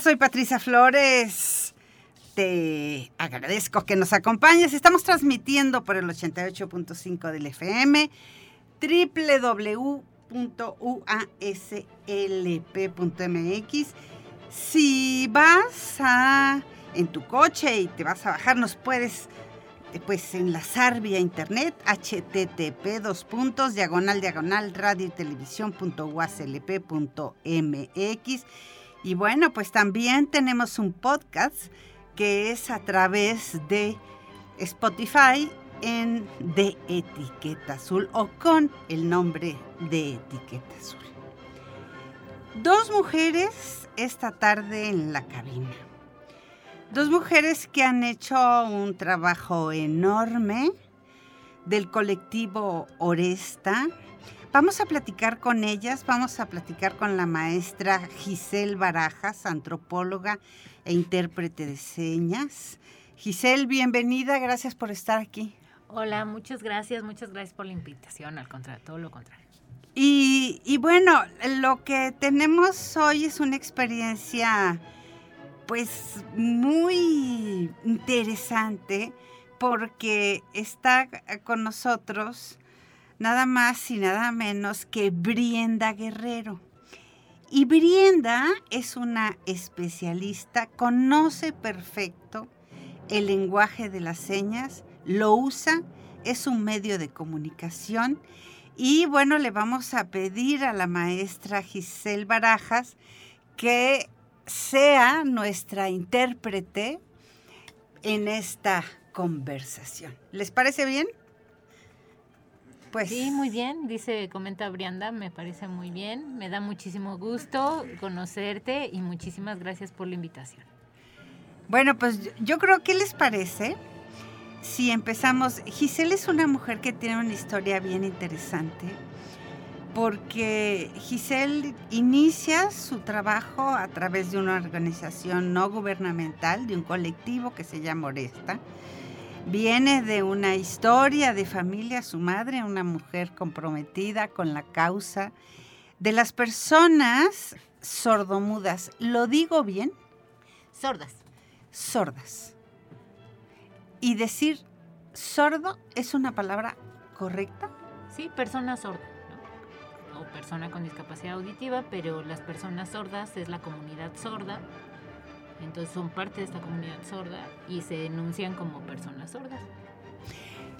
Soy Patricia Flores. Te agradezco que nos acompañes. Estamos transmitiendo por el 88.5 del FM, www.uaslp.mx. Si vas a, en tu coche y te vas a bajar, nos puedes pues enlazar vía internet http dos puntos diagonal diagonal radio y televisión y bueno, pues también tenemos un podcast que es a través de Spotify en De Etiqueta Azul o con el nombre de Etiqueta Azul. Dos mujeres esta tarde en la cabina. Dos mujeres que han hecho un trabajo enorme del colectivo Oresta, Vamos a platicar con ellas, vamos a platicar con la maestra Giselle Barajas, antropóloga e intérprete de señas. Giselle, bienvenida, gracias por estar aquí. Hola, muchas gracias, muchas gracias por la invitación, al contrario, todo lo contrario. Y, y bueno, lo que tenemos hoy es una experiencia pues muy interesante porque está con nosotros nada más y nada menos que Brienda Guerrero. Y Brienda es una especialista, conoce perfecto el lenguaje de las señas, lo usa, es un medio de comunicación y bueno, le vamos a pedir a la maestra Giselle Barajas que sea nuestra intérprete en esta conversación. ¿Les parece bien? Pues sí, muy bien, dice, comenta Brianda, me parece muy bien, me da muchísimo gusto conocerte y muchísimas gracias por la invitación. Bueno, pues yo creo que les parece si empezamos. Giselle es una mujer que tiene una historia bien interesante porque Giselle inicia su trabajo a través de una organización no gubernamental, de un colectivo que se llama Oresta Viene de una historia de familia, su madre, una mujer comprometida con la causa de las personas sordomudas. ¿Lo digo bien? Sordas. Sordas. Y decir sordo es una palabra correcta? Sí, persona sorda. O persona con discapacidad auditiva, pero las personas sordas es la comunidad sorda entonces son parte de esta comunidad sorda y se denuncian como personas sordas.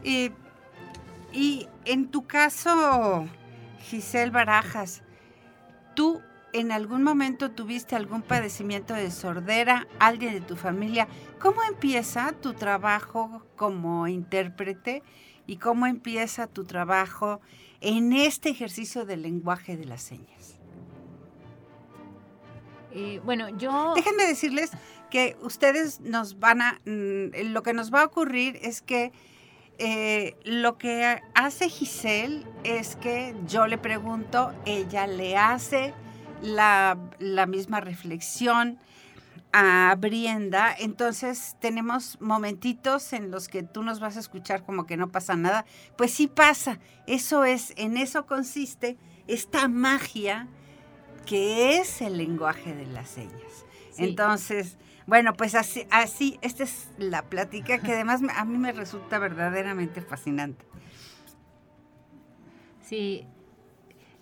Y, en tu caso, Giselle Barajas, ¿tú en algún momento tuviste algún padecimiento de sordera, alguien de tu familia? ¿Cómo empieza tu trabajo como intérprete y cómo empieza tu trabajo en este ejercicio del lenguaje de las señas? Eh, bueno, yo... Déjenme decirles que ustedes nos van a... Mm, lo que nos va a ocurrir es que eh, lo que hace Giselle es que yo le pregunto, ella le hace la, la misma reflexión a Brienda, entonces tenemos momentitos en los que tú nos vas a escuchar como que no pasa nada, pues sí pasa, eso es, en eso consiste esta magia que es el lenguaje de las señas. Entonces, bueno, pues así, así, esta es la plática que además a mí me resulta verdaderamente fascinante. Sí,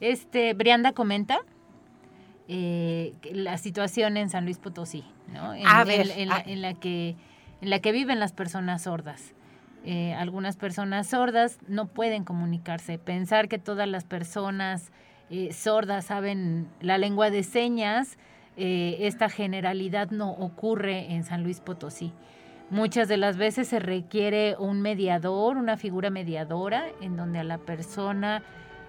este, Brianda comenta eh, la situación en San Luis Potosí, ¿no? En, a ver, en, la, que, en la que viven las personas sordas. Eh, algunas personas sordas no pueden comunicarse. Pensar que todas las personas eh, sordas saben la lengua de señas, eh, esta generalidad no ocurre en San Luis Potosí. Muchas de las veces se requiere un mediador, una figura mediadora, en donde a la persona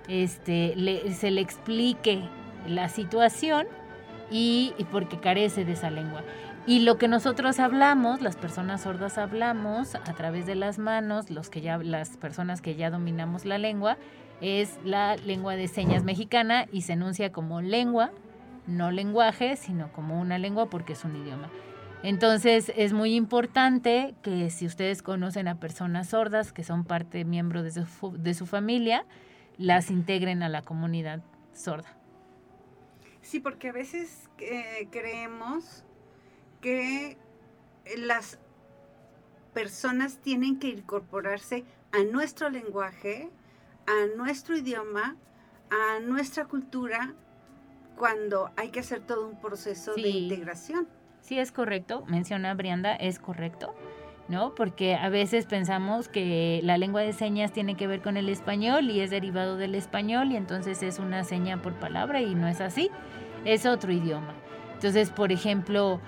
este, se le explique la situación y, porque carece de esa lengua. Y lo que nosotros hablamos, las personas sordas hablamos a través de las manos, los que ya, las personas que ya dominamos la lengua, es la lengua de señas mexicana y se enuncia como lengua, no lenguaje, sino como una lengua porque es un idioma. Entonces es muy importante que si ustedes conocen a personas sordas que son parte, miembro de su, familia, las integren a la comunidad sorda. Sí, porque a veces eh, creemos que las personas tienen que incorporarse a nuestro lenguaje, a nuestro idioma, a nuestra cultura, cuando hay que hacer todo un proceso de integración. Sí, es correcto, menciona Brianda, es correcto. ¿no? Porque a veces pensamos que la lengua de señas tiene que ver con el español y es derivado del español y entonces es una seña por palabra y no es así, es otro idioma. Entonces, por ejemplo,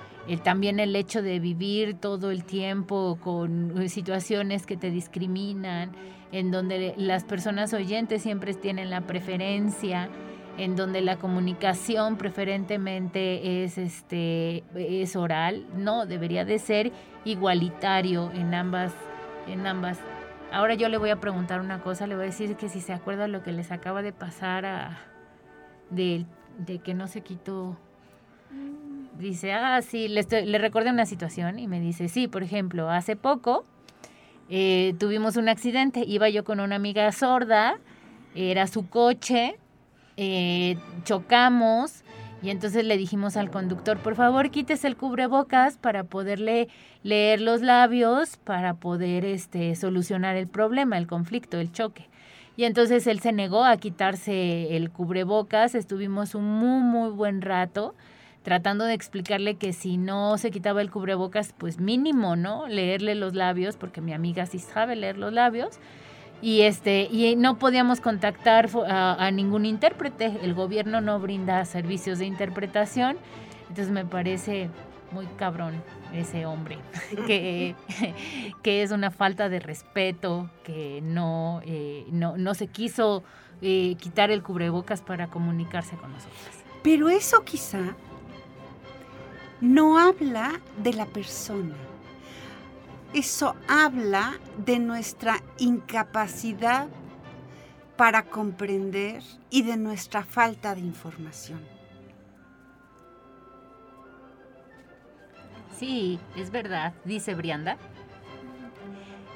también el hecho de vivir todo el tiempo con situaciones que te discriminan, en donde las personas oyentes siempre tienen la preferencia, en donde la comunicación preferentemente es este es oral, no, debería de ser igualitario en ambas en ambas. Ahora yo le voy a preguntar una cosa, le voy a decir que si se acuerda lo que les acaba de pasar a de, de que no se quitó dice, ah, sí, le, le recordé una situación y me dice, sí, por ejemplo, hace poco eh, tuvimos un accidente, iba yo con una amiga sorda, era su coche, eh, chocamos y entonces le dijimos al conductor, por favor quítese el cubrebocas para poderle leer los labios, para poder este, solucionar el problema, el conflicto, el choque. Y entonces él se negó a quitarse el cubrebocas, estuvimos un muy, muy buen rato tratando de explicarle que si no se quitaba el cubrebocas, pues mínimo, ¿no? Leerle los labios, porque mi amiga sí sabe leer los labios. Y este y no podíamos contactar a, ningún intérprete. El gobierno no brinda servicios de interpretación. Entonces me parece muy cabrón ese hombre que, que es una falta de respeto que no eh, no, se quiso eh, quitar el cubrebocas para comunicarse con nosotros pero eso quizá no habla de la persona eso habla de nuestra incapacidad para comprender y de nuestra falta de información. Sí, es verdad, dice Brianda.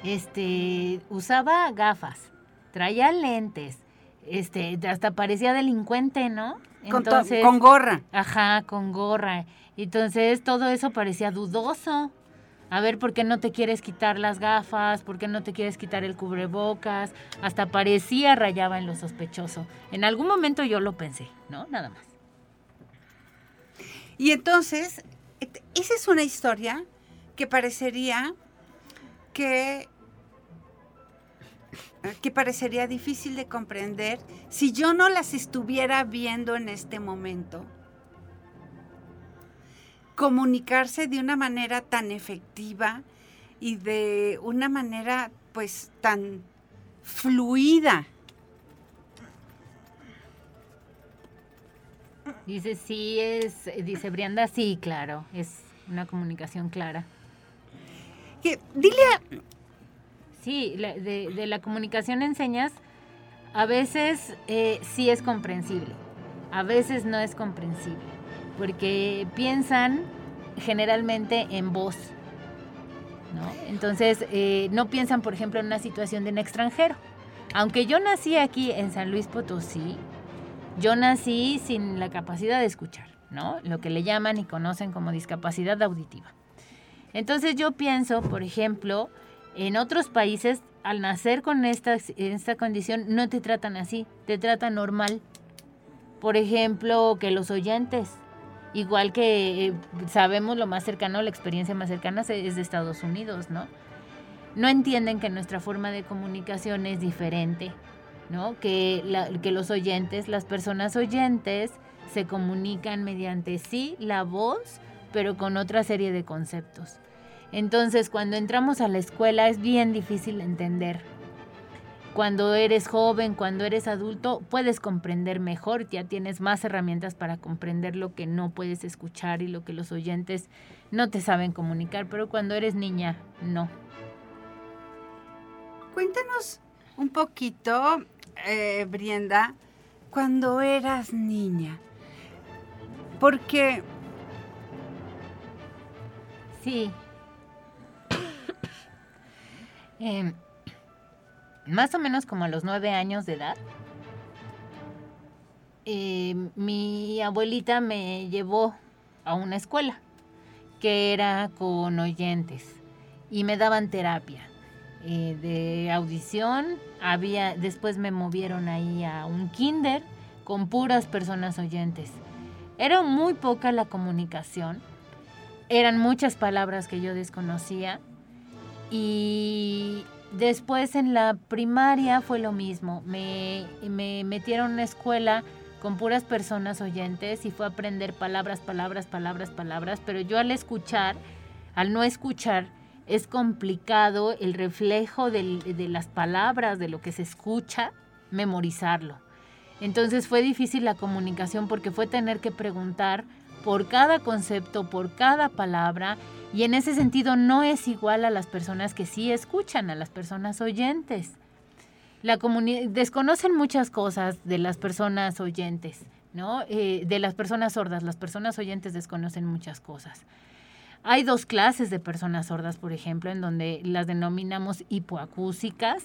Este, usaba gafas, traía lentes, este, hasta parecía delincuente, ¿no? Entonces, con, con gorra. Ajá, con gorra. Entonces todo eso parecía dudoso a ver por qué no te quieres quitar las gafas, por qué no te quieres quitar el cubrebocas, hasta parecía rayaba en lo sospechoso. En algún momento yo lo pensé, ¿no? Nada más. Y entonces, esa es una historia que parecería que que parecería difícil de comprender si yo no las estuviera viendo en este momento comunicarse de una manera tan efectiva y de una manera pues tan fluida. Dice, sí, es, dice Brianda, sí, claro, es una comunicación clara. Que, dile Sí, de, la comunicación en señas, a veces eh, sí es comprensible, a veces no es comprensible porque piensan generalmente en voz. ¿no? Entonces, eh, no piensan, por ejemplo, en una situación de un extranjero. Aunque yo nací aquí en San Luis Potosí, yo nací sin la capacidad de escuchar, ¿no? Lo que le llaman y conocen como discapacidad auditiva. Entonces yo pienso, por ejemplo, en otros países, al nacer con esta, esta condición, no te tratan así, te tratan normal. Por ejemplo, que los oyentes, Igual que eh, sabemos lo más cercano, la experiencia más cercana es de Estados Unidos, ¿no? No entienden que nuestra forma de comunicación es diferente, ¿no? Que, que los oyentes, las personas oyentes, se comunican mediante sí la voz, pero con otra serie de conceptos. Entonces, cuando entramos a la escuela es bien difícil entender. Cuando eres joven, cuando eres adulto, puedes comprender mejor, ya tienes más herramientas para comprender lo que no puedes escuchar y lo que los oyentes no te saben comunicar, pero cuando eres niña, no. Cuéntanos un poquito, eh, Brienda, cuando eras niña, porque... Sí. eh, más o menos como a los nueve años de edad, eh, mi abuelita me llevó a una escuela que era con oyentes y me daban terapia eh, de audición. Había, después me movieron ahí a un kinder con puras personas oyentes. Era muy poca la comunicación, eran muchas palabras que yo desconocía y Después en la primaria fue lo mismo. Me, me metieron en una escuela con puras personas oyentes y fue a aprender palabras, palabras, palabras, palabras. Pero yo al escuchar, al no escuchar, es complicado el reflejo de las palabras, de lo que se escucha, memorizarlo. Entonces fue difícil la comunicación porque fue tener que preguntar por cada concepto, por cada palabra y en ese sentido no es igual a las personas que sí escuchan, a las personas oyentes. La desconocen muchas cosas de las personas oyentes, ¿no? Eh, de las personas sordas. Las personas oyentes desconocen muchas cosas. Hay dos clases de personas sordas, por ejemplo, en donde las denominamos hipoacúsicas,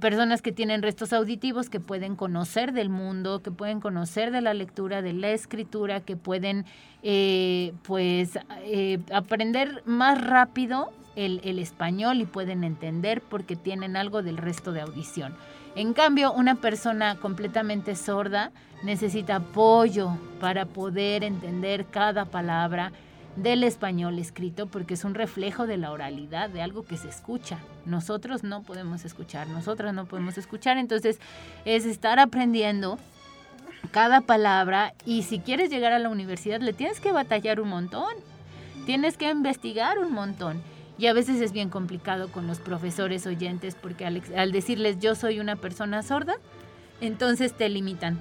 personas que tienen restos auditivos, que pueden conocer del mundo, que pueden conocer de la lectura, de la escritura, que pueden eh, pues eh, aprender más rápido el, el, español y pueden entender porque tienen algo del resto de audición. En cambio, una persona completamente sorda necesita apoyo para poder entender cada palabra, del español escrito porque es un reflejo de la oralidad, de algo que se escucha. Nosotros no podemos escuchar, nosotras no podemos escuchar, entonces es estar aprendiendo cada palabra y si quieres llegar a la universidad le tienes que batallar un montón, tienes que investigar un montón. Y a veces es bien complicado con los profesores oyentes porque al, al decirles yo soy una persona sorda, entonces te limitan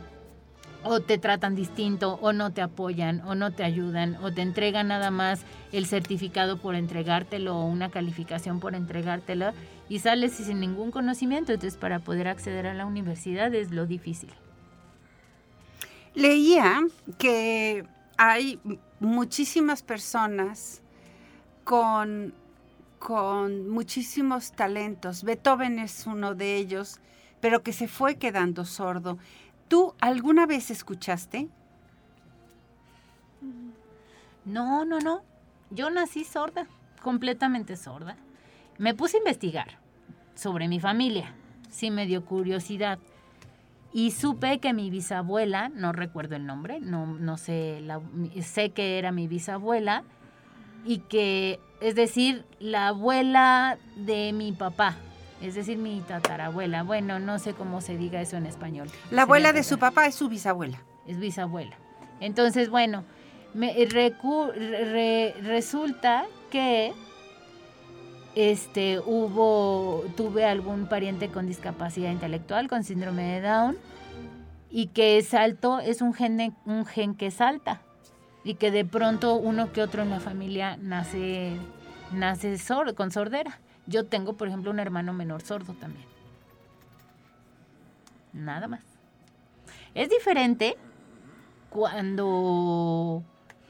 o te tratan distinto o no te apoyan o no te ayudan o te entregan nada más el certificado por entregártelo o una calificación por entregártelo y sales sin ningún conocimiento. Entonces para poder acceder a la universidad es lo difícil. Leía que hay muchísimas personas con, con muchísimos talentos. Beethoven es uno de ellos, pero que se fue quedando sordo. ¿Tú alguna vez escuchaste? No, no, no. Yo nací sorda, completamente sorda. Me puse a investigar sobre mi familia. Sí me dio curiosidad. Y supe que mi bisabuela, no recuerdo el nombre, no, no sé, sé que era mi bisabuela, y que, es decir, la abuela de mi papá, es decir, mi tatarabuela. Bueno, no sé cómo se diga eso en español. La abuela de su papá es su bisabuela. Es bisabuela. Entonces, bueno, me resulta que este hubo tuve algún pariente con discapacidad intelectual, con síndrome de Down y que salto es un gen un gen que salta y que de pronto uno que otro en la familia nace nace con sordera. Yo tengo, por ejemplo, un hermano menor sordo también. Nada más. Es diferente cuando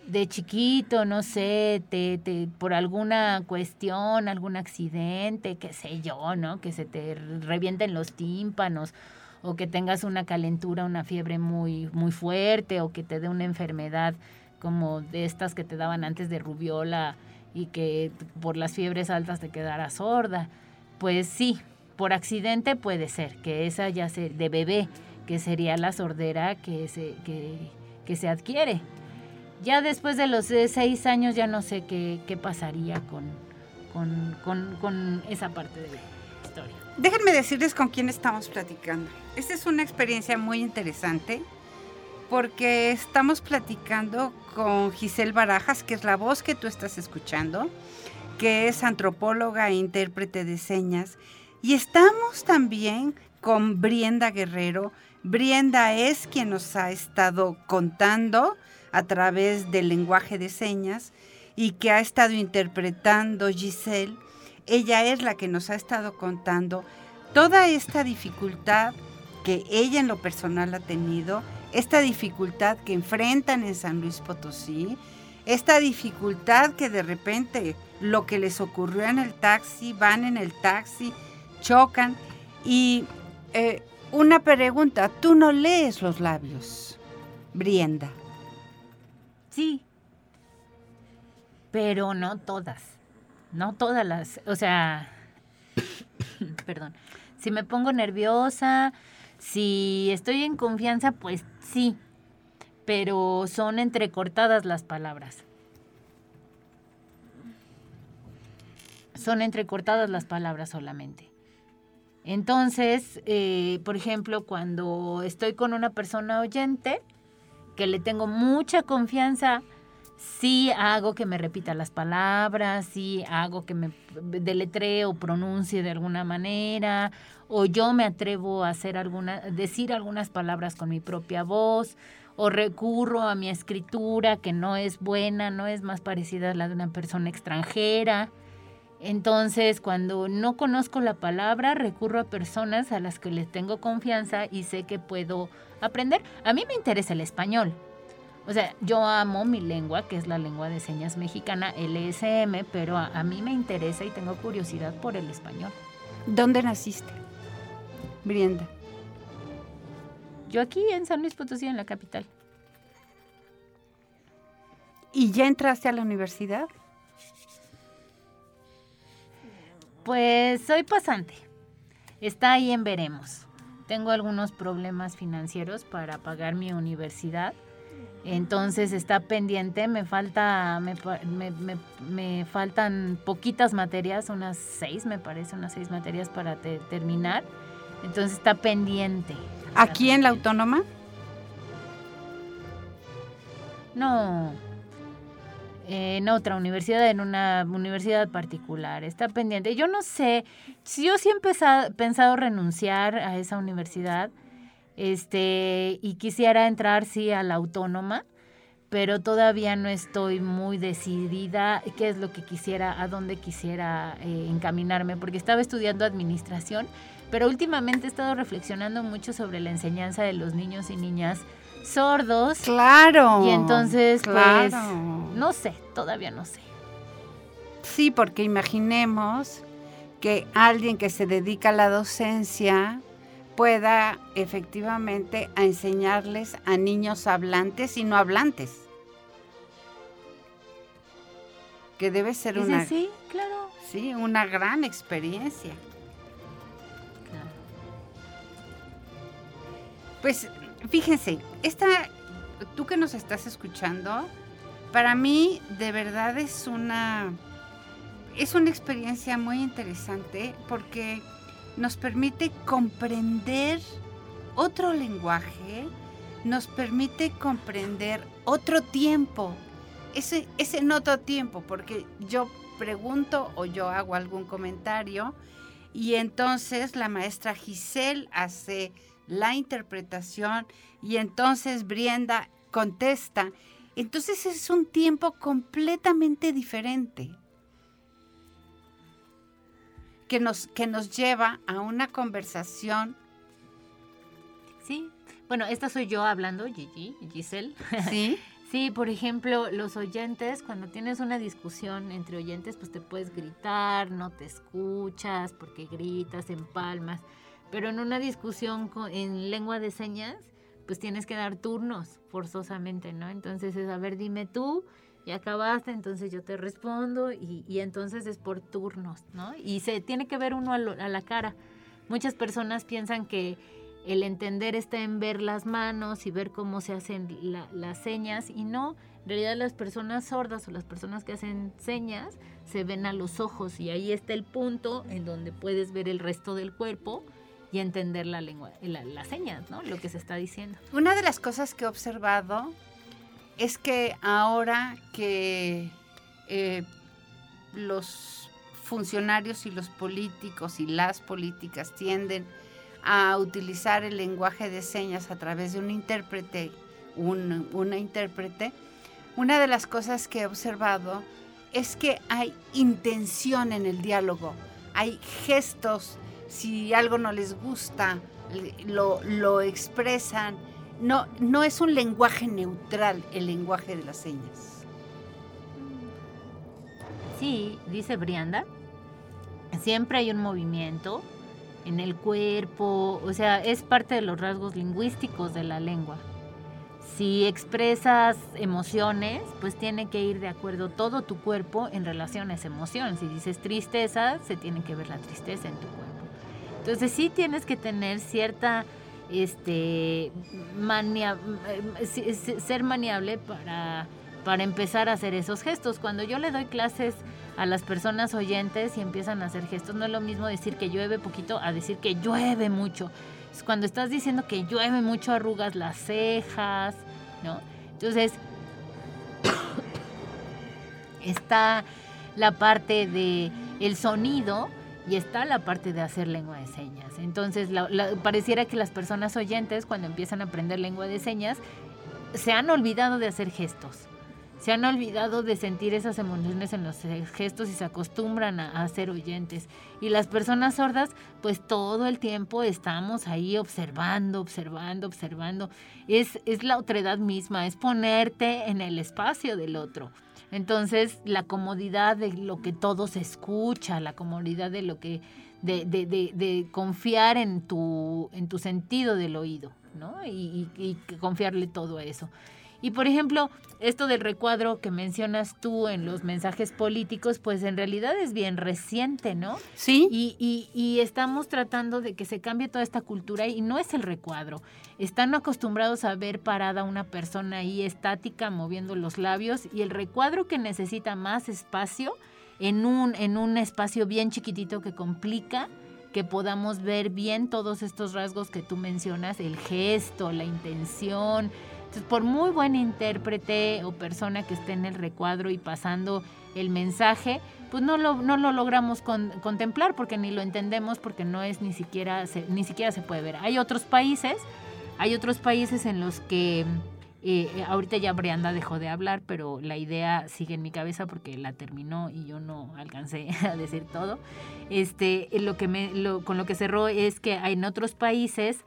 de chiquito, no sé, te, te, por alguna cuestión, algún accidente, qué sé yo, ¿no? Que se te revienten los tímpanos o que tengas una calentura, una fiebre muy, muy fuerte o que te dé una enfermedad como de estas que te daban antes de rubiola y que por las fiebres altas te quedara sorda. Pues sí, por accidente puede ser, que esa ya se, de bebé, que sería la sordera que se, que, se adquiere. Ya después de los seis años ya no sé qué, pasaría con, con, con esa parte de la historia. Déjenme decirles con quién estamos platicando. Esta es una experiencia muy interesante porque estamos platicando con Giselle Barajas, que es la voz que tú estás escuchando, que es antropóloga e intérprete de señas. Y estamos también con Brienda Guerrero. Brienda es quien nos ha estado contando a través del lenguaje de señas y que ha estado interpretando Giselle. Ella es la que nos ha estado contando toda esta dificultad que ella en lo personal ha tenido, esta dificultad que enfrentan en San Luis Potosí, esta dificultad que de repente lo que les ocurrió en el taxi, van en el taxi, chocan. Y eh, una pregunta, tú no lees los labios, Brienda. Sí, pero no todas, no todas las, o sea, perdón, si me pongo nerviosa, si estoy en confianza, pues sí, pero son entrecortadas las palabras. Son entrecortadas las palabras solamente. Entonces, eh, por ejemplo, cuando estoy con una persona oyente, que le tengo mucha confianza, sí hago que me repita las palabras, sí hago que me deletree o pronuncie de alguna manera, o yo me atrevo a hacer alguna, decir algunas palabras con mi propia voz, o recurro a mi escritura que no es buena, no es más parecida a la de una persona extranjera. Entonces, cuando no conozco la palabra, recurro a personas a las que les tengo confianza y sé que puedo aprender. A mí me interesa el español. O sea, yo amo mi lengua, que es la lengua de señas mexicana, LSM, pero a, mí me interesa y tengo curiosidad por el español. ¿Dónde naciste, Brienda? Yo aquí en San Luis Potosí, en la capital. ¿Y ya entraste a la universidad? Pues soy pasante. Está ahí en veremos. Tengo algunos problemas financieros para pagar mi universidad entonces está pendiente, me falta, me, me, faltan poquitas materias, unas seis me parece, unas seis materias para terminar. Entonces está pendiente. ¿Aquí en la autónoma? No, en otra universidad, en una universidad particular. Está pendiente. Yo no sé, yo sí he pensado renunciar a esa universidad este, y quisiera entrar, sí, a la autónoma, pero todavía no estoy muy decidida qué es lo que quisiera, a dónde quisiera eh, encaminarme, porque estaba estudiando administración, pero últimamente he estado reflexionando mucho sobre la enseñanza de los niños y niñas sordos. Claro. Y entonces, pues, no sé, todavía no sé. Sí, porque imaginemos que alguien que se dedica a la docencia pueda efectivamente a enseñarles a niños hablantes y no hablantes. Que debe ser una sí, claro. Sí, una gran experiencia. Pues fíjense, esta tú que nos estás escuchando, para mí de verdad es una es una experiencia muy interesante porque nos permite comprender otro lenguaje, nos permite comprender otro tiempo, ese, ese en otro tiempo, porque yo pregunto o yo hago algún comentario y entonces la maestra Giselle hace la interpretación y entonces Brienda contesta. Entonces es un tiempo completamente diferente que nos, que nos lleva a una conversación. Sí, bueno, esta soy yo hablando, Gigi, Giselle. Sí. sí, por ejemplo, los oyentes, cuando tienes una discusión entre oyentes, pues te puedes gritar, no te escuchas porque gritas, en palmas. Pero en una discusión en lengua de señas, pues tienes que dar turnos forzosamente, ¿no? Entonces es, a ver, dime tú, y acabaste, entonces yo te respondo y, y, entonces es por turnos, ¿no? Y se tiene que ver uno a, la cara. Muchas personas piensan que el entender está en ver las manos y ver cómo se hacen las señas y no, en realidad las personas sordas o las personas que hacen señas se ven a los ojos y ahí está el punto en donde puedes ver el resto del cuerpo y entender la lengua, las señas, ¿no? Lo que se está diciendo. Una de las cosas que he observado es que ahora que eh, los funcionarios y los políticos y las políticas tienden a utilizar el lenguaje de señas a través de un intérprete, un, una intérprete, una de las cosas que he observado es que hay intención en el diálogo, hay gestos, si algo no les gusta, lo, lo expresan. No, no es un lenguaje neutral el lenguaje de las señas. Sí, dice Brianda, siempre hay un movimiento en el cuerpo, o sea, es parte de los rasgos lingüísticos de la lengua. Si expresas emociones, pues tiene que ir de acuerdo todo tu cuerpo en relación a esa emoción. Si dices tristeza, se tiene que ver la tristeza en tu cuerpo. Entonces sí tienes que tener cierta, este, eh, ser maniable para, para empezar a hacer esos gestos. Cuando yo le doy clases a las personas oyentes y empiezan a hacer gestos, no es lo mismo decir que llueve poquito a decir que llueve mucho cuando estás diciendo que llueve mucho, arrugas las cejas, ¿no? Entonces, está la parte de el sonido y está la parte de hacer lengua de señas. Entonces, pareciera que las personas oyentes, cuando empiezan a aprender lengua de señas, se han olvidado de hacer gestos se han olvidado de sentir esas emociones en los gestos y se acostumbran a, ser oyentes. Y las personas sordas, pues todo el tiempo estamos ahí observando, observando, observando. Es, es la otredad misma, es ponerte en el espacio del otro. Entonces, la comodidad de lo que todo se escucha, la comodidad de lo que, de, de, de, confiar en tu, en tu sentido del oído, ¿no? Y, y, y confiarle todo a eso. Y por ejemplo, esto del recuadro que mencionas tú en los mensajes políticos, pues en realidad es bien reciente, ¿no? Sí. Y, y, estamos tratando de que se cambie toda esta cultura y no es el recuadro. Están acostumbrados a ver parada una persona ahí estática moviendo los labios y el recuadro que necesita más espacio en un, en un espacio bien chiquitito que complica que podamos ver bien todos estos rasgos que tú mencionas, el gesto, la intención, por muy buen intérprete o persona que esté en el recuadro y pasando el mensaje, pues no lo, no lo logramos contemplar porque ni lo entendemos porque no es ni siquiera, se, ni siquiera se puede ver. Hay otros países, hay otros países en los que eh, ahorita ya Brianda dejó de hablar, pero la idea sigue en mi cabeza porque la terminó y yo no alcancé a decir todo. Este, lo que me, lo, con lo que cerró es que en otros países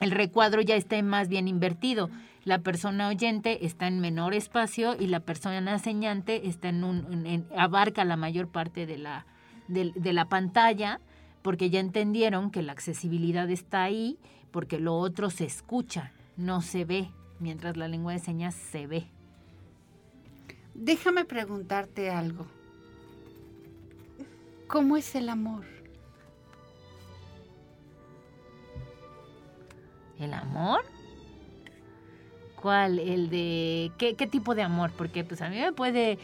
el recuadro ya está más bien invertido la persona oyente está en menor espacio y la persona señante está en un, abarca la mayor parte de la, de, la pantalla porque ya entendieron que la accesibilidad está ahí porque lo otro se escucha, no se ve, mientras la lengua de señas se ve. Déjame preguntarte algo. ¿Cómo es el amor? ¿El amor? El de ¿qué, tipo de amor, porque pues a mí me puede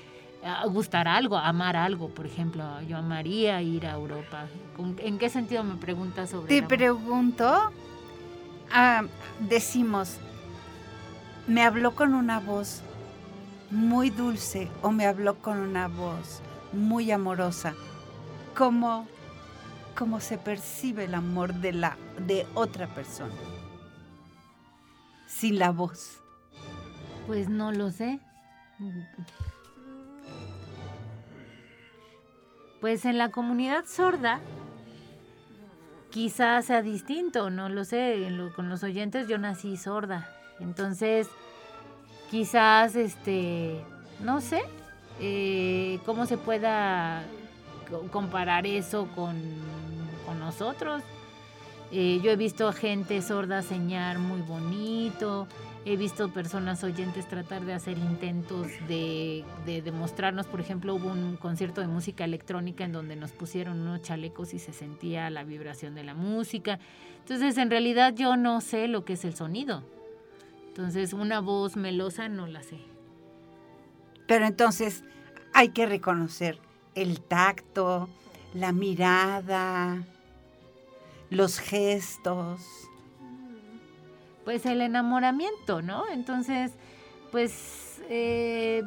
ah, gustar algo, amar algo, por ejemplo, yo amaría ir a Europa. ¿En qué sentido me preguntas sobre Te pregunto, ah, decimos, me habló con una voz muy dulce o me habló con una voz muy amorosa. ¿Cómo, cómo se percibe el amor de, la, de otra persona? Sin la voz. Pues no lo sé. Pues en la comunidad sorda quizás sea distinto, no lo sé. con los oyentes yo nací sorda. Entonces, quizás, este, no sé, eh, cómo se pueda comparar eso con, nosotros. Eh, yo he visto a gente sorda señar muy bonito, He visto personas oyentes tratar de hacer intentos de, demostrarnos, por ejemplo, hubo un concierto de música electrónica en donde nos pusieron unos chalecos y se sentía la vibración de la música. Entonces, en realidad yo no sé lo que es el sonido. Entonces, una voz melosa no la sé. Pero entonces hay que reconocer el tacto, la mirada, los gestos pues el enamoramiento, ¿no? Entonces, pues, eh,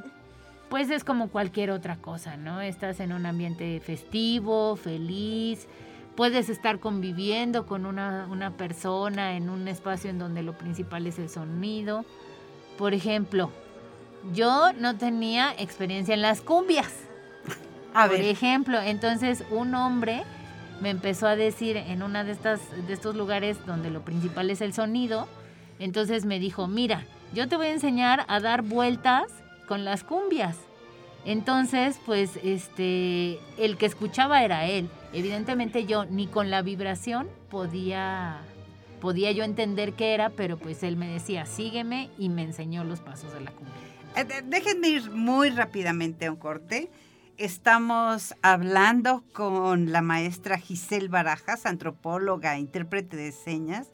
pues es como cualquier otra cosa, ¿no? Estás en un ambiente festivo, feliz, puedes estar conviviendo con una, una persona en un espacio en donde lo principal es el sonido. Por ejemplo, yo no tenía experiencia en las cumbias. A Por ejemplo, entonces un hombre me empezó a decir en una de estas de estos lugares donde lo principal es el sonido, entonces me dijo, "Mira, yo te voy a enseñar a dar vueltas con las cumbias." Entonces, pues este el que escuchaba era él. Evidentemente yo ni con la vibración podía podía yo entender qué era, pero pues él me decía, "Sígueme" y me enseñó los pasos de la cumbia. Eh, déjenme ir muy rápidamente a un corte. Estamos hablando con la maestra Giselle Barajas, antropóloga, intérprete de señas,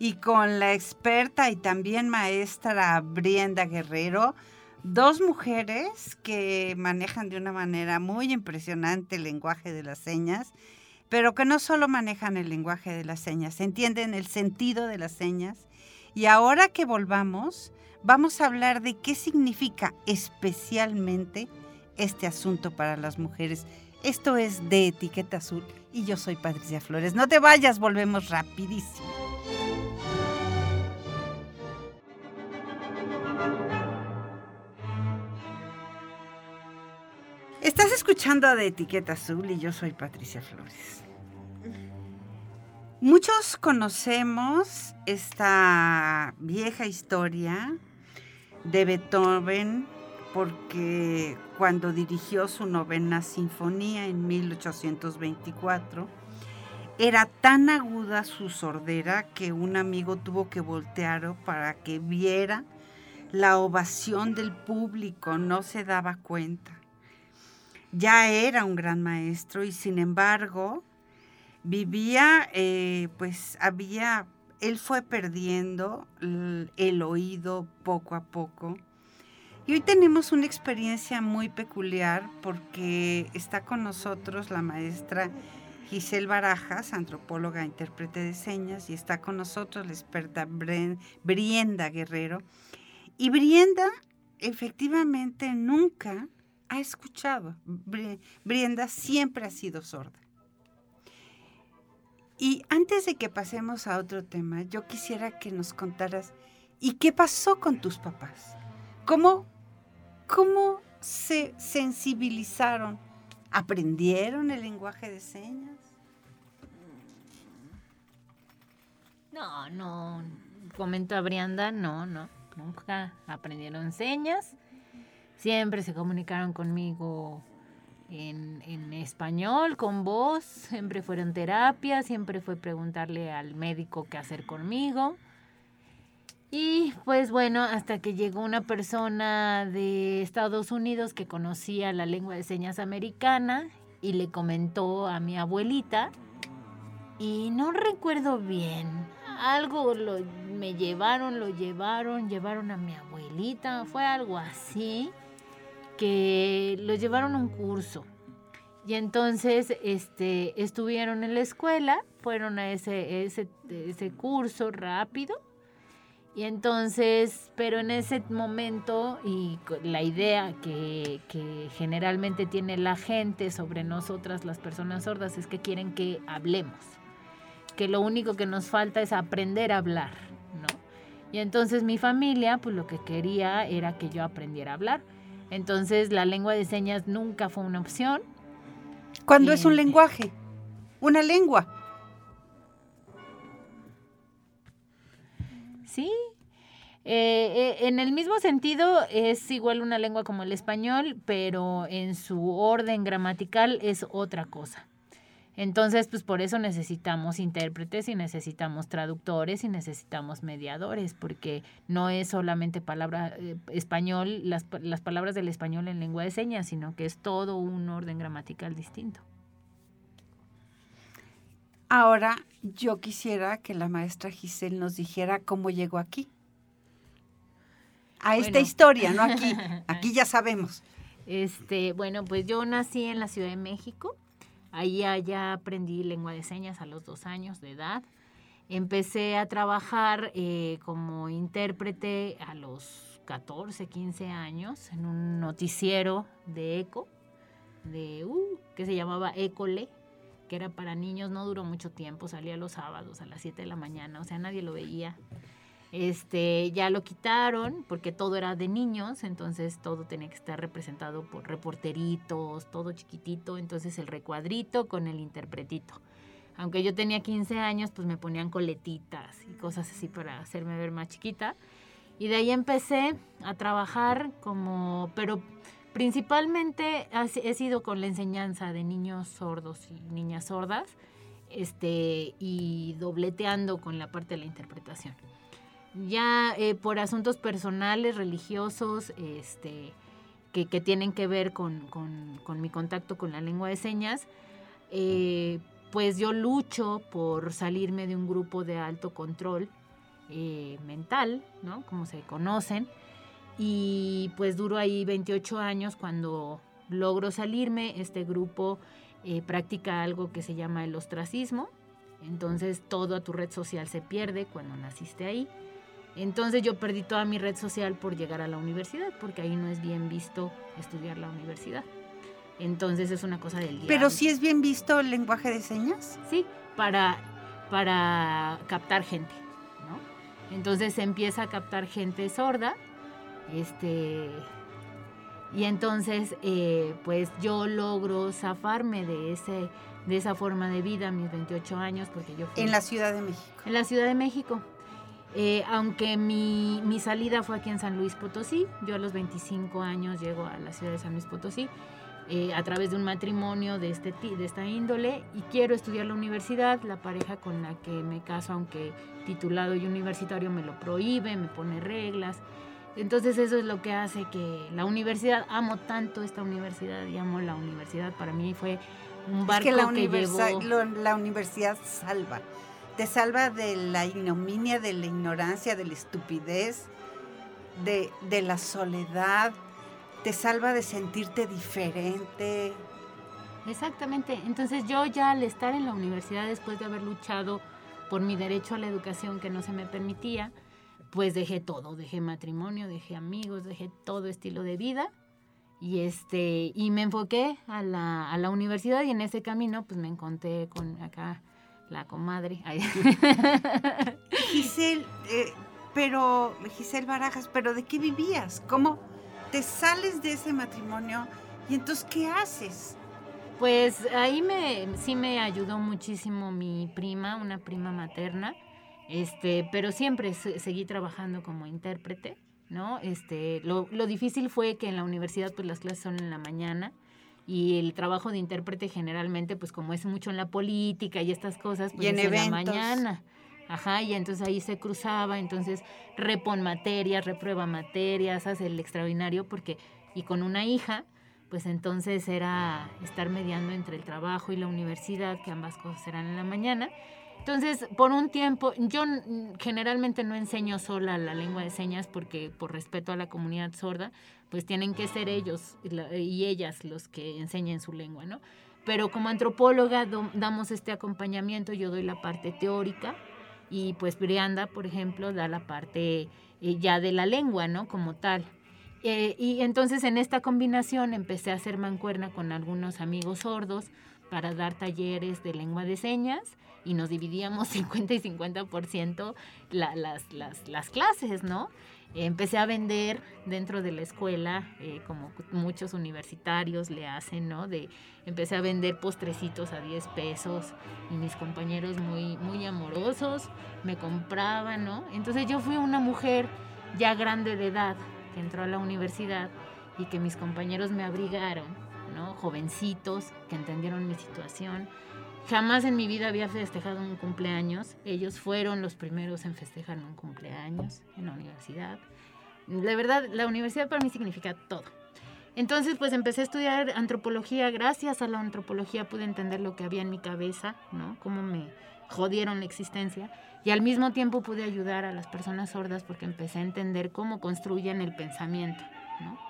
y con la experta y también maestra Brienda Guerrero, dos mujeres que manejan de una manera muy impresionante el lenguaje de las señas, pero que no solo manejan el lenguaje de las señas, entienden el sentido de las señas. Y ahora que volvamos, vamos a hablar de qué significa especialmente este asunto para las mujeres. Esto es de Etiqueta Azul y yo soy Patricia Flores. No te vayas, volvemos rapidísimo. Estás escuchando de Etiqueta Azul y yo soy Patricia Flores. Muchos conocemos esta vieja historia de Beethoven porque cuando dirigió su novena sinfonía en 1824, era tan aguda su sordera que un amigo tuvo que voltear para que viera la ovación del público, no se daba cuenta. Ya era un gran maestro y sin embargo vivía, eh, pues había, él fue perdiendo el oído poco a poco y hoy tenemos una experiencia muy peculiar porque está con nosotros la maestra Giselle Barajas, antropóloga e intérprete de señas, y está con nosotros la experta Brienda Guerrero. Y Brienda efectivamente nunca ha escuchado. Brienda siempre ha sido sorda. Y antes de que pasemos a otro tema, yo quisiera que nos contaras, ¿y qué pasó con tus papás? ¿Cómo ¿Cómo se sensibilizaron? ¿Aprendieron el lenguaje de señas? No, no, comenta Brianda, no, no, nunca aprendieron señas. Siempre se comunicaron conmigo en, en, español, con voz, siempre fueron terapias, siempre fue preguntarle al médico qué hacer conmigo. Y pues bueno, hasta que llegó una persona de Estados Unidos que conocía la lengua de señas americana y le comentó a mi abuelita y no recuerdo bien, algo lo, me llevaron, lo llevaron, llevaron a mi abuelita, fue algo así, que lo llevaron a un curso. Y entonces este, estuvieron en la escuela, fueron a ese, ese, ese curso rápido y entonces, pero en ese momento y la idea que, generalmente tiene la gente sobre nosotras, las personas sordas, es que quieren que hablemos, que lo único que nos falta es aprender a hablar, ¿no? Y entonces mi familia, pues lo que quería era que yo aprendiera a hablar. Entonces la lengua de señas nunca fue una opción. Cuando es un lenguaje, una lengua. Sí. Eh, eh, en el mismo sentido es igual una lengua como el español, pero en su orden gramatical es otra cosa. Entonces, pues por eso necesitamos intérpretes y necesitamos traductores y necesitamos mediadores, porque no es solamente palabra eh, español, las, las palabras del español en lengua de señas, sino que es todo un orden gramatical distinto. Ahora yo quisiera que la maestra Giselle nos dijera cómo llegó aquí. A esta historia, no aquí. Aquí ya sabemos. Este, bueno, pues yo nací en la Ciudad de México. Ahí ya aprendí lengua de señas a los dos años de edad. Empecé a trabajar eh, como intérprete a los 14, 15 años en un noticiero de ECO, de, uh, que se llamaba ECOLE que era para niños, no duró mucho tiempo, salía los sábados a las 7 de la mañana, o sea, nadie lo veía. Este, ya lo quitaron porque todo era de niños, entonces todo tenía que estar representado por reporteritos, todo chiquitito, entonces el recuadrito con el interpretito. Aunque yo tenía 15 años, pues me ponían coletitas y cosas así para hacerme ver más chiquita. Y de ahí empecé a trabajar como, pero principalmente he sido con la enseñanza de niños sordos y niñas sordas, este, y dobleteando con la parte de la interpretación ya eh, por asuntos personales, religiosos, este, que, tienen que ver con, mi contacto con la lengua de señas, eh, pues yo lucho por salirme de un grupo de alto control eh, mental, ¿no? Como se conocen, y pues duro ahí 28 años cuando logro salirme, este grupo practica algo que se llama el ostracismo, entonces toda tu red social se pierde cuando naciste ahí. Entonces yo perdí toda mi red social por llegar a la universidad, porque ahí no es bien visto estudiar la universidad. Entonces es una cosa del día. Pero sí es bien visto el lenguaje de señas. Sí, para, para captar gente, ¿no? Entonces se empieza a captar gente sorda, este, y entonces eh, pues yo logro zafarme de ese de esa forma de vida a mis 28 años porque yo fui en la Ciudad de México. En la Ciudad de México. Eh, aunque mi, mi, salida fue aquí en San Luis Potosí, yo a los 25 años llego a la ciudad de San Luis Potosí eh, a través de un matrimonio de, este, de esta índole y quiero estudiar la universidad. La pareja con la que me caso, aunque titulado y universitario, me lo prohíbe, me pone reglas. Entonces eso es lo que hace que la universidad, amo tanto esta universidad y amo la universidad. Para mí fue un barco que, la llevó... la universidad salva te salva de la ignominia, de la ignorancia, de la estupidez, de, la soledad, te salva de sentirte diferente. Exactamente, entonces yo ya al estar en la universidad después de haber luchado por mi derecho a la educación que no se me permitía, pues dejé todo, dejé matrimonio, dejé amigos, dejé todo estilo de vida. Y este y me enfoqué a la, a la universidad y en ese camino pues me encontré con acá la comadre. Giselle, eh, pero, Giselle Barajas, pero ¿de qué vivías? ¿Cómo te sales de ese matrimonio y entonces qué haces? Pues ahí me, sí me ayudó muchísimo mi prima, una prima materna, este, pero siempre seguí trabajando como intérprete, ¿no? Este, lo, lo difícil fue que en la universidad pues las clases son en la mañana, y el trabajo de intérprete generalmente, pues como es mucho en la política y estas cosas, pues y en, la mañana. Ajá, y entonces ahí se cruzaba, entonces repon materias, reprueba materias, hace el extraordinario, porque, y con una hija, pues entonces era estar mediando entre el trabajo y la universidad, que ambas cosas eran en la mañana. Entonces, por un tiempo, yo generalmente no enseño sola la lengua de señas porque por respeto a la comunidad sorda, pues tienen que ser ellos y ellas los que enseñen su lengua, ¿no? Pero como antropóloga damos este acompañamiento, yo doy la parte teórica y pues Brianda, por ejemplo, da la parte eh, ya de la lengua, ¿no? Como tal. Eh, y entonces en esta combinación empecé a hacer mancuerna con algunos amigos sordos para dar talleres de lengua de señas y nos dividíamos 50 y 50% la, las, las, las clases, ¿no? empecé a vender dentro de la escuela, eh, como muchos universitarios le hacen, ¿no? De, empecé a vender postrecitos a 10 pesos y mis compañeros muy, muy amorosos me compraban, ¿no? Entonces yo fui una mujer ya grande de edad que entró a la universidad y que mis compañeros me abrigaron, ¿no? Jovencitos que entendieron mi situación Jamás en mi vida había festejado un cumpleaños. Ellos fueron los primeros en festejar un cumpleaños en la universidad. De verdad, la universidad para mí significa todo. Entonces, pues empecé a estudiar antropología. Gracias a la antropología pude entender lo que había en mi cabeza, ¿no? Cómo me jodieron la existencia. Y al mismo tiempo pude ayudar a las personas sordas porque empecé a entender cómo construyen el pensamiento, ¿no?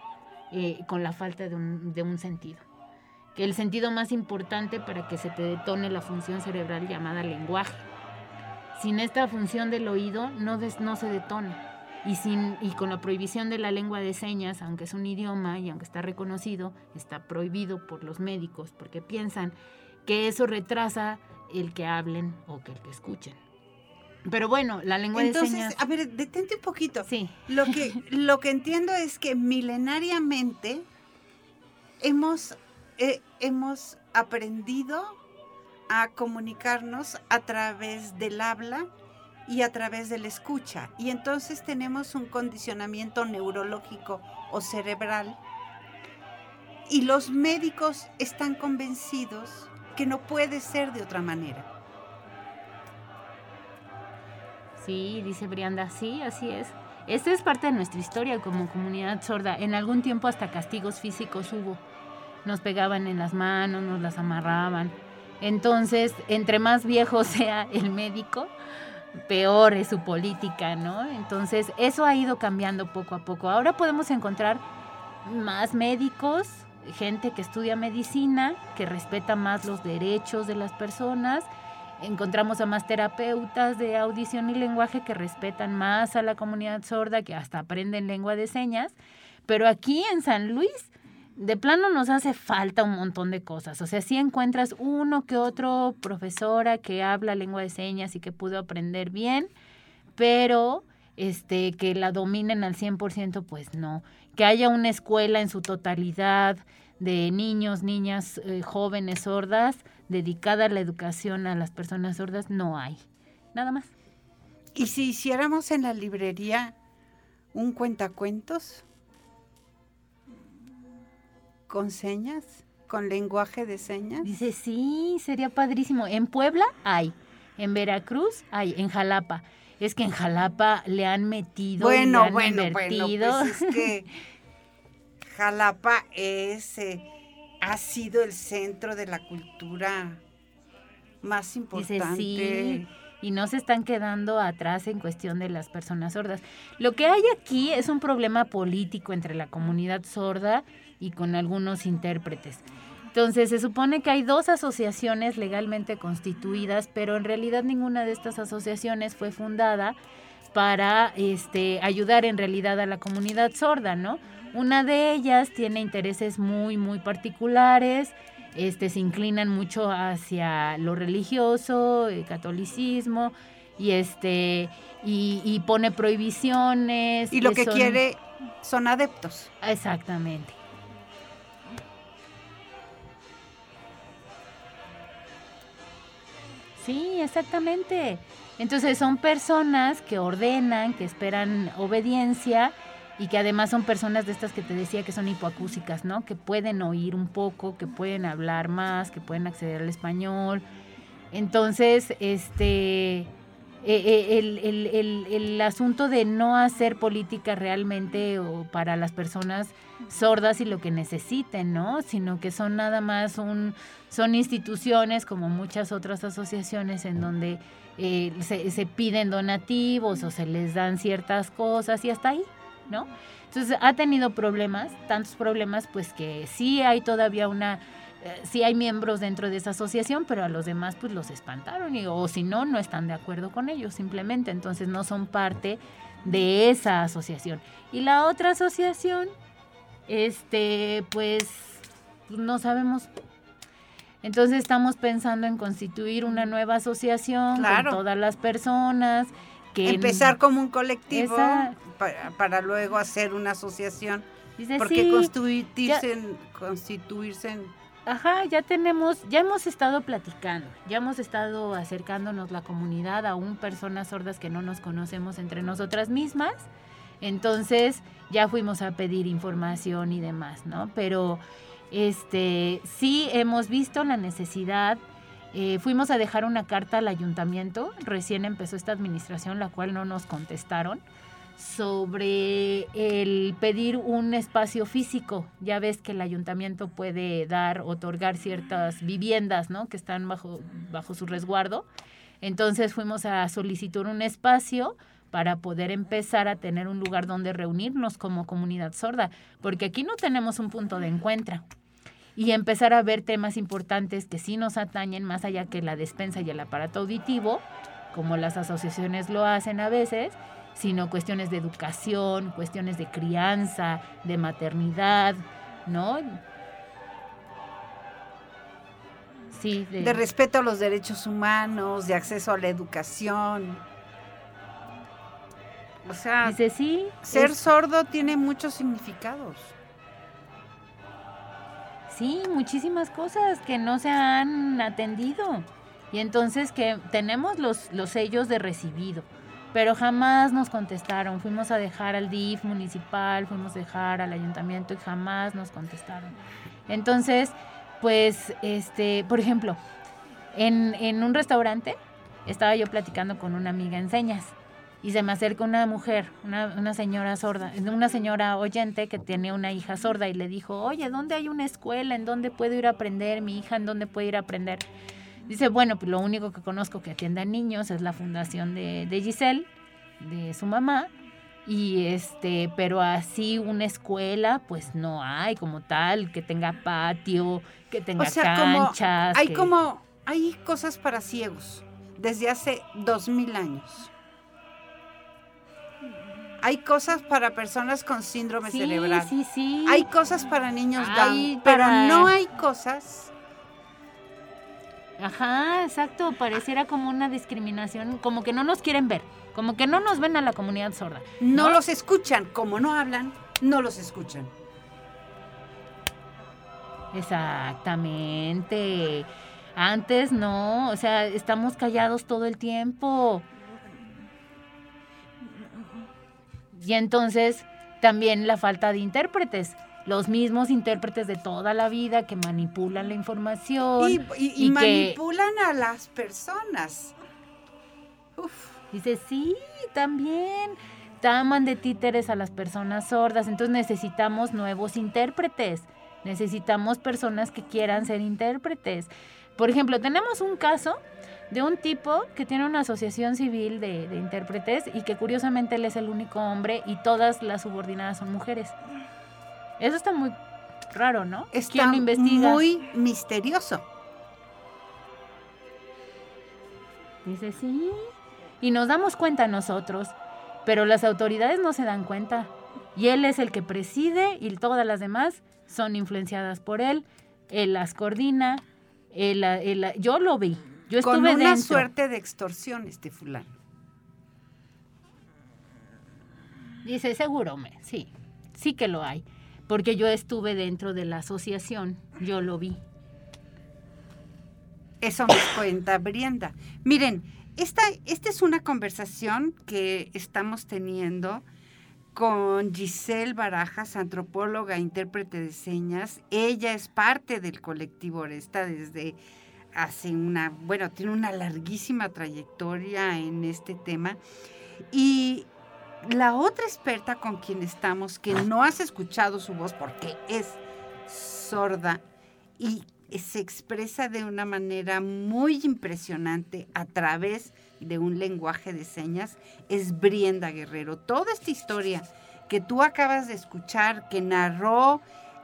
Eh, con la falta de un, sentido que el sentido más importante para que se te detone la función cerebral llamada lenguaje. Sin esta función del oído no, no se detona. Y, sin, y con la prohibición de la lengua de señas, aunque es un idioma y aunque está reconocido, está prohibido por los médicos porque piensan que eso retrasa el que hablen o que el que escuchen. Pero bueno, la lengua de señas. a ver, detente un poquito. Sí. Lo que, lo que entiendo es que milenariamente hemos, eh, hemos aprendido a comunicarnos a través del habla y a través de la escucha. Y entonces tenemos un condicionamiento neurológico o cerebral. Y los médicos están convencidos que no puede ser de otra manera. Sí, dice Brianda, sí, así es. Esta es parte de nuestra historia como comunidad sorda. En algún tiempo hasta castigos físicos hubo. Nos pegaban en las manos, nos las amarraban. Entonces, entre más viejo sea el médico, peor es su política, ¿no? Entonces, eso ha ido cambiando poco a poco. Ahora podemos encontrar más médicos, gente que estudia medicina, que respeta más los derechos de las personas. Encontramos a más terapeutas de audición y lenguaje que respetan más a la comunidad sorda, que hasta aprenden lengua de señas. Pero aquí en San Luis, de plano nos hace falta un montón de cosas. O sea, si encuentras uno que otro profesora que habla lengua de señas y que pudo aprender bien, pero este que la dominen al 100%, pues no. Que haya una escuela en su totalidad de niños, niñas, eh, jóvenes sordas dedicada a la educación a las personas sordas, no hay. Nada más. ¿Y si hiciéramos en la librería un cuentacuentos? ¿Con señas? ¿Con lenguaje de señas? Dice, sí, sería padrísimo. En Puebla hay, en Veracruz hay, en Jalapa. Es que en Jalapa le han metido. Bueno, le han bueno, invertido. bueno, pues es que Jalapa es, eh, ha sido el centro de la cultura más importante. Dice, sí, y no se están quedando atrás en cuestión de las personas sordas. Lo que hay aquí es un problema político entre la comunidad sorda y con algunos intérpretes. Entonces, se supone que hay dos asociaciones legalmente constituidas, pero en realidad ninguna de estas asociaciones fue fundada para este, ayudar en realidad a la comunidad sorda, ¿no? Una de ellas tiene intereses muy, muy particulares, este, se inclinan mucho hacia lo religioso, el catolicismo, y este, y, y pone prohibiciones. Y lo que quiere son adeptos. Exactamente. Sí, exactamente. Entonces son personas que ordenan, que esperan obediencia y que además son personas de estas que te decía que son hipoacúsicas, ¿no? Que pueden oír un poco, que pueden hablar más, que pueden acceder al español. Entonces, este, eh, eh, el, el, el, el, asunto de no hacer política realmente o para las personas sordas y lo que necesiten, ¿no? Sino que son nada más un, son instituciones como muchas otras asociaciones en donde eh, se, se, piden donativos o se les dan ciertas cosas y hasta ahí, ¿no? Entonces ha tenido problemas, tantos problemas, pues que sí hay todavía una, eh, sí hay miembros dentro de esa asociación, pero a los demás pues los espantaron y, o si no, no están de acuerdo con ellos simplemente, entonces no son parte de esa asociación. Y la otra asociación, este, pues no sabemos entonces estamos pensando en constituir una nueva asociación claro. con todas las personas. Que Empezar como un colectivo para, para, luego hacer una asociación. Dice, porque sí, constituirse, ya, constituirse en... Ajá, ya tenemos, ya hemos estado platicando, ya hemos estado acercándonos la comunidad, aún personas sordas que no nos conocemos entre nosotras mismas. Entonces ya fuimos a pedir información y demás, ¿no? Pero este, sí hemos visto la necesidad. Eh, fuimos a dejar una carta al ayuntamiento, recién empezó esta administración, la cual no nos contestaron, sobre el pedir un espacio físico. Ya ves que el ayuntamiento puede dar, otorgar ciertas viviendas, ¿no? Que están bajo, bajo su resguardo. Entonces fuimos a solicitar un espacio para poder empezar a tener un lugar donde reunirnos como comunidad sorda, porque aquí no tenemos un punto de encuentro y empezar a ver temas importantes que sí nos atañen más allá que la despensa y el aparato auditivo, como las asociaciones lo hacen a veces, sino cuestiones de educación, cuestiones de crianza, de maternidad, ¿no? Sí, de... respeto a los derechos humanos, de acceso a la educación. O sea, Dice, sí, ser sordo tiene muchos significados. Sí, muchísimas cosas que no se han atendido. Y entonces que tenemos los, los sellos de recibido, pero jamás nos contestaron. Fuimos a dejar al DIF municipal, fuimos a dejar al ayuntamiento y jamás nos contestaron. Entonces, pues, este, por ejemplo, en, en un restaurante estaba yo platicando con una amiga en señas y se me acerca una mujer, una, una, señora sorda, una señora oyente que tiene una hija sorda y le dijo, oye, ¿dónde hay una escuela? ¿En dónde puedo ir a aprender? Mi hija, ¿en dónde puede ir a aprender? Dice, bueno, pues lo único que conozco que atiende a niños es la fundación de, de Giselle, de su mamá, y este, pero así una escuela, pues no hay como tal, que tenga patio, que tenga o sea, canchas. hay como, hay cosas para ciegos desde hace dos mil años. Hay cosas para personas con síndrome cerebral. Sí, sí. Hay cosas para niños Down, pero no hay cosas Ajá, exacto, pareciera como una discriminación, como que no nos quieren ver, como que no nos ven a la comunidad sorda. No, los escuchan, como no hablan, no los escuchan. Exactamente. Antes no, o sea, estamos callados todo el tiempo. Y entonces también la falta de intérpretes los mismos intérpretes de toda la vida que manipulan la información. Y, manipulan a las personas. Dice, sí, también. Taman de títeres a las personas sordas. Entonces necesitamos nuevos intérpretes. Necesitamos personas que quieran ser intérpretes. Por ejemplo, tenemos un caso de un tipo que tiene una asociación civil de, de intérpretes y que curiosamente él es el único hombre y todas las subordinadas son mujeres. Eso está muy raro, ¿no? Está muy misterioso. Dice, sí. Y nos damos cuenta nosotros, pero las autoridades no se dan cuenta. Y él es el que preside y todas las demás son influenciadas por él. Él las coordina. Él, yo lo vi. Yo estuve Con una suerte de extorsión este fulano. Dice, seguro, me, sí, sí que lo hay porque yo estuve dentro de la asociación, yo lo vi. Eso nos cuenta Brienda. Miren, esta, esta es una conversación que estamos teniendo con Giselle Barajas, antropóloga intérprete de señas. Ella es parte del colectivo Oresta desde hace una, bueno, tiene una larguísima trayectoria en este tema. Y la otra experta con quien estamos, que no has escuchado su voz porque es sorda y se expresa de una manera muy impresionante a través de un lenguaje de señas, es Brienda Guerrero. Toda esta historia que tú acabas de escuchar, que narró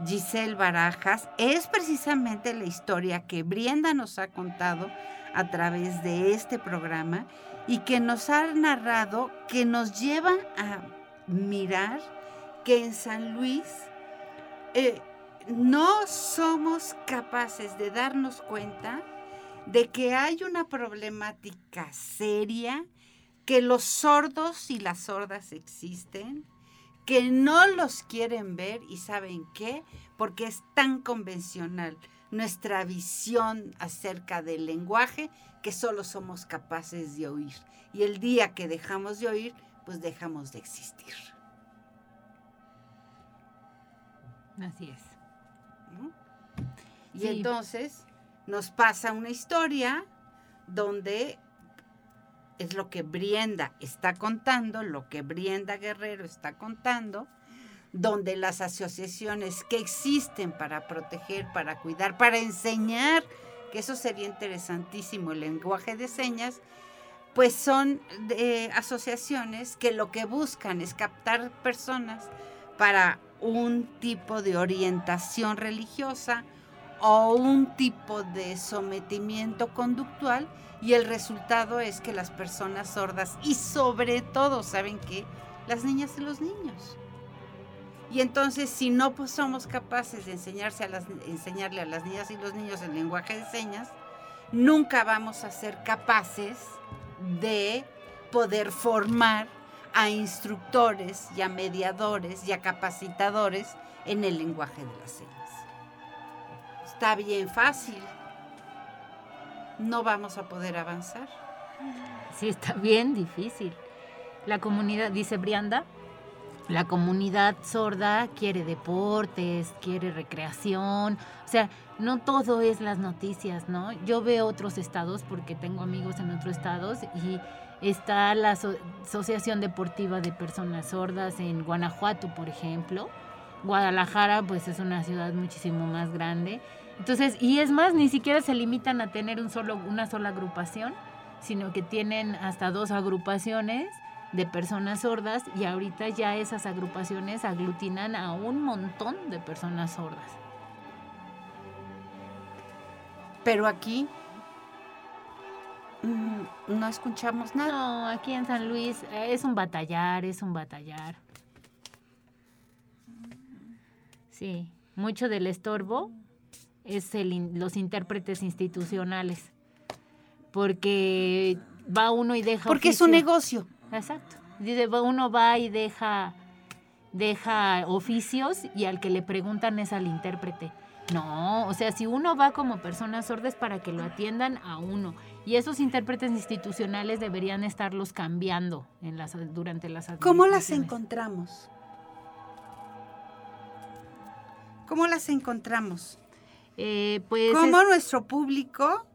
Giselle Barajas, es precisamente la historia que Brienda nos ha contado a través de este programa y que nos ha narrado, que nos lleva a mirar que en San Luis eh, no somos capaces de darnos cuenta de que hay una problemática seria, que los sordos y las sordas existen, que no los quieren ver y saben qué, porque es tan convencional nuestra visión acerca del lenguaje que solo somos capaces de oír. Y el día que dejamos de oír, pues dejamos de existir. Así es. Y entonces nos pasa una historia donde es lo que Brienda está contando, lo que Brienda Guerrero está contando, donde las asociaciones que existen para proteger, para cuidar, para enseñar, que eso sería interesantísimo, el lenguaje de señas, pues son asociaciones que lo que buscan es captar personas para un tipo de orientación religiosa o un tipo de sometimiento conductual y el resultado es que las personas sordas y sobre todo, ¿saben qué? Las niñas y los niños y entonces, si no pues, somos capaces de enseñarse a enseñarle a las niñas y los niños el lenguaje de señas, nunca vamos a ser capaces de poder formar a instructores y a mediadores y a capacitadores en el lenguaje de las señas. Está bien fácil. No vamos a poder avanzar. Sí, está bien difícil. La comunidad, dice Brianda, la comunidad sorda quiere deportes, quiere recreación, o sea, no todo es las noticias, ¿no? Yo veo otros estados porque tengo amigos en otros estados y está la Asociación Deportiva de Personas Sordas en Guanajuato, por ejemplo. Guadalajara, pues es una ciudad muchísimo más grande. Entonces, y es más, ni siquiera se limitan a tener un solo, una sola agrupación, sino que tienen hasta dos agrupaciones de personas sordas y ahorita ya esas agrupaciones aglutinan a un montón de personas sordas. Pero aquí mm, no escuchamos nada. No, aquí en San Luis eh, es un batallar, es un batallar. Sí, mucho del estorbo es el, los intérpretes institucionales. Porque va uno y deja. Porque es un negocio. Exacto. Uno va y deja, deja oficios y al que le preguntan es al intérprete. No, o sea, si uno va como persona sorda es para que lo atiendan a uno. Y esos intérpretes institucionales deberían estarlos cambiando en las, durante las ¿Cómo las encontramos? ¿Cómo las encontramos? Eh, pues ¿Cómo nuestro público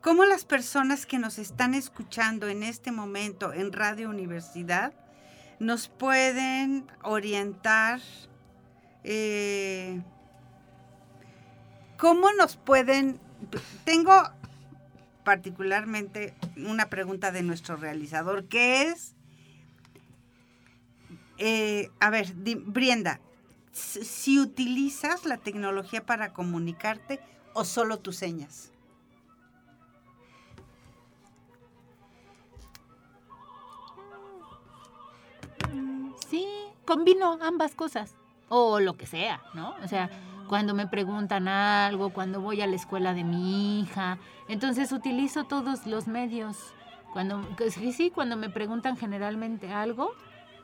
cómo las personas que nos están escuchando en este momento en Radio Universidad nos pueden orientar, eh, cómo nos pueden, tengo particularmente una pregunta de nuestro realizador, que es, eh, a ver, Brienda, si utilizas la tecnología para comunicarte o solo tus señas. Sí, combino ambas cosas. O lo que sea, ¿no? O sea, cuando me preguntan algo, cuando voy a la escuela de mi hija. Entonces utilizo todos los medios. Cuando, sí, sí, cuando me preguntan generalmente algo,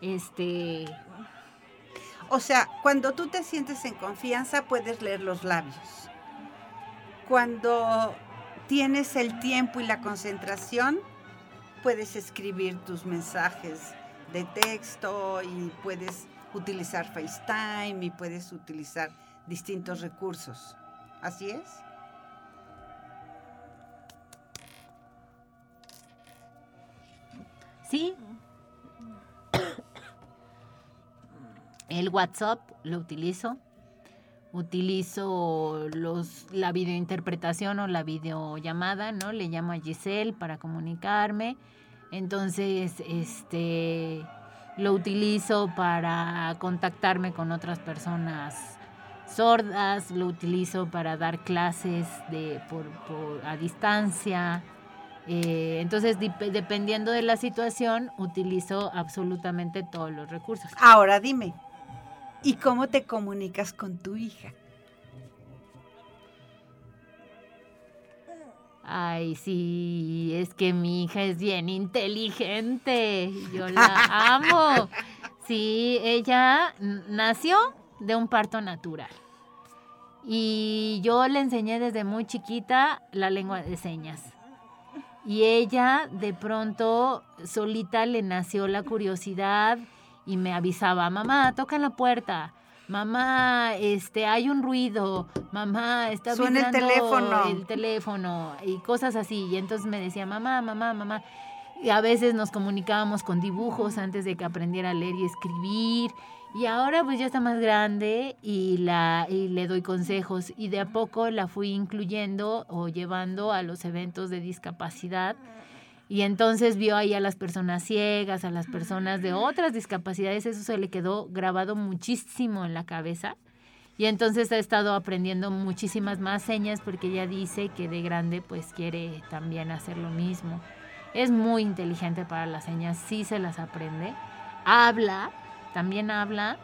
este... O sea, cuando tú te sientes en confianza, puedes leer los labios. Cuando tienes el tiempo y la concentración, puedes escribir tus mensajes de texto y puedes utilizar FaceTime y puedes utilizar distintos recursos. ¿Así es? Sí. El WhatsApp lo utilizo. Utilizo los, la videointerpretación o la videollamada, ¿no? Le llamo a Giselle para comunicarme entonces, este, lo utilizo para contactarme con otras personas sordas, lo utilizo para dar clases de, a distancia. Eh, entonces, dependiendo de la situación, utilizo absolutamente todos los recursos. Ahora dime, ¿y cómo te comunicas con tu hija? Ay, sí, es que mi hija es bien inteligente. Yo la amo. Sí, ella nació de un parto natural. Y yo le enseñé desde muy chiquita la lengua de señas. Y ella de pronto solita le nació la curiosidad y me avisaba, mamá, toca la puerta mamá, este, hay un ruido, mamá, está Suena el teléfono. el teléfono y cosas así. Y entonces me decía, mamá, mamá, mamá. Y a veces nos comunicábamos con dibujos antes de que aprendiera a leer y escribir. Y ahora pues ya está más grande y, la, y le doy consejos y de a poco la fui incluyendo o llevando a los eventos de discapacidad y entonces vio ahí a las personas ciegas, a las personas de otras discapacidades, eso se le quedó grabado muchísimo en la cabeza. Y entonces ha estado aprendiendo muchísimas más señas porque ella dice que de grande pues quiere también hacer lo mismo. Es muy inteligente para las señas, sí se las aprende. Habla, también habla,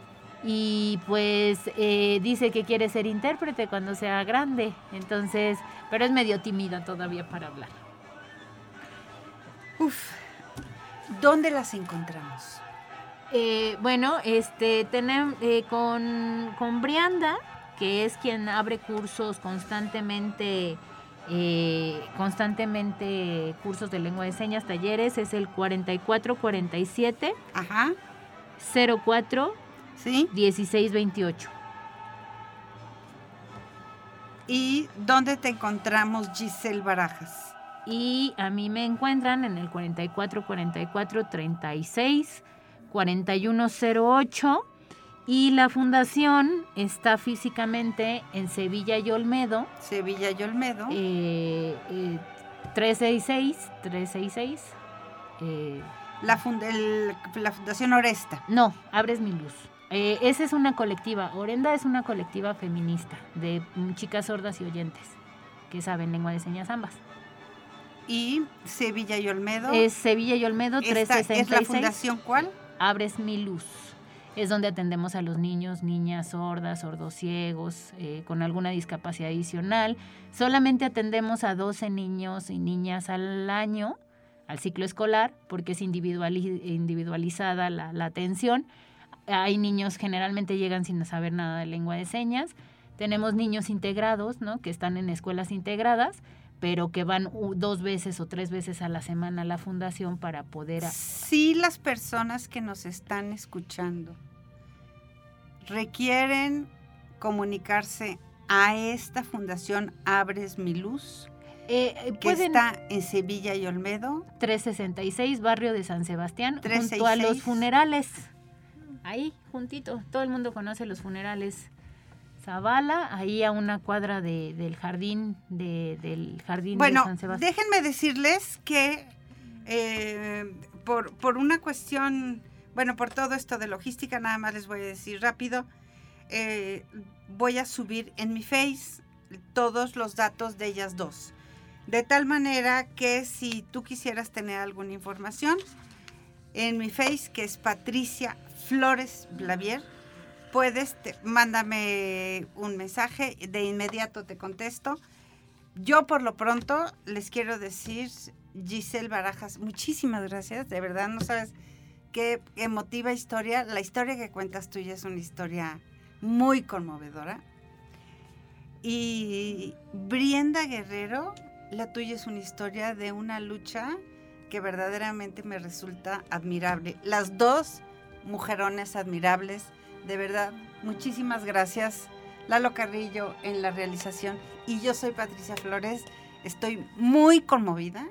y pues eh, dice que quiere ser intérprete cuando sea grande, entonces, pero es medio tímida todavía para hablar. Uf, ¿dónde las encontramos? Eh, bueno, este tenemos eh, con, con Brianda, que es quien abre cursos constantemente, constantemente cursos de lengua de señas, talleres, es el 4447 Ajá. 04 ¿Sí? 1628. ¿Y dónde te encontramos, Giselle Barajas? Y a mí me encuentran en el 44 44 36 4108 y la fundación está físicamente en Sevilla y Olmedo. Sevilla y Olmedo. Eh, eh, 366 366 eh, la, fund el, la Fundación Oresta. No, Abres mi luz. Eh, esa es una colectiva. Orenda es una colectiva feminista de chicas sordas y oyentes que saben lengua de señas ambas. ¿Y Sevilla y Olmedo? Es Sevilla y Olmedo 366. ¿Es la fundación cuál? Abres mi luz. Es donde atendemos a los niños, niñas sordas, sordos ciegos, eh, con alguna discapacidad adicional. Solamente atendemos a 12 niños y niñas al año, al ciclo escolar, porque es individualizada la, la atención hay niños generalmente llegan sin saber nada de lengua de señas. Tenemos niños integrados, ¿no? Que están en escuelas integradas, pero que van dos veces o tres veces a la semana a la fundación para poder... Sí, las personas que nos están escuchando requieren comunicarse a esta fundación Abres mi Luz. Eh, eh que está en Sevilla y Olmedo. 366, barrio de San Sebastián, junto a los funerales ahí, juntito. Todo el mundo conoce los funerales Zavala, ahí a una cuadra de, del jardín de, del jardín de San Sebastián. déjenme decirles que eh, por, por una cuestión, bueno, por todo esto de logística, nada más les voy a decir rápido, eh, voy a subir en mi face todos los datos de ellas dos. De tal manera que si tú quisieras tener alguna información, en mi face, que es Patricia Flores Blavier, puedes, mándame un mensaje, de inmediato te contesto. Yo por lo pronto les quiero decir, Giselle Barajas, muchísimas gracias, de verdad no sabes qué emotiva historia. La historia que cuentas tuya es una historia muy conmovedora. Y Brienda Guerrero, la tuya es una historia de una lucha que verdaderamente me resulta admirable. Las dos mujerones admirables. De verdad, muchísimas gracias. Lalo Carrillo en la realización y yo soy Patricia Flores. Estoy muy conmovida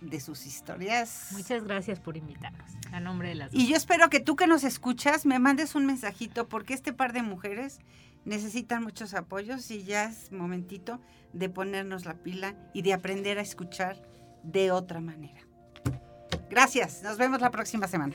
de sus historias. Muchas gracias por invitarnos. A nombre de las. Y yo espero que tú que nos escuchas me mandes un mensajito porque este par de mujeres necesitan muchos apoyos y ya es momentito de ponernos la pila y de aprender a escuchar de otra manera. Gracias. Nos vemos la próxima semana.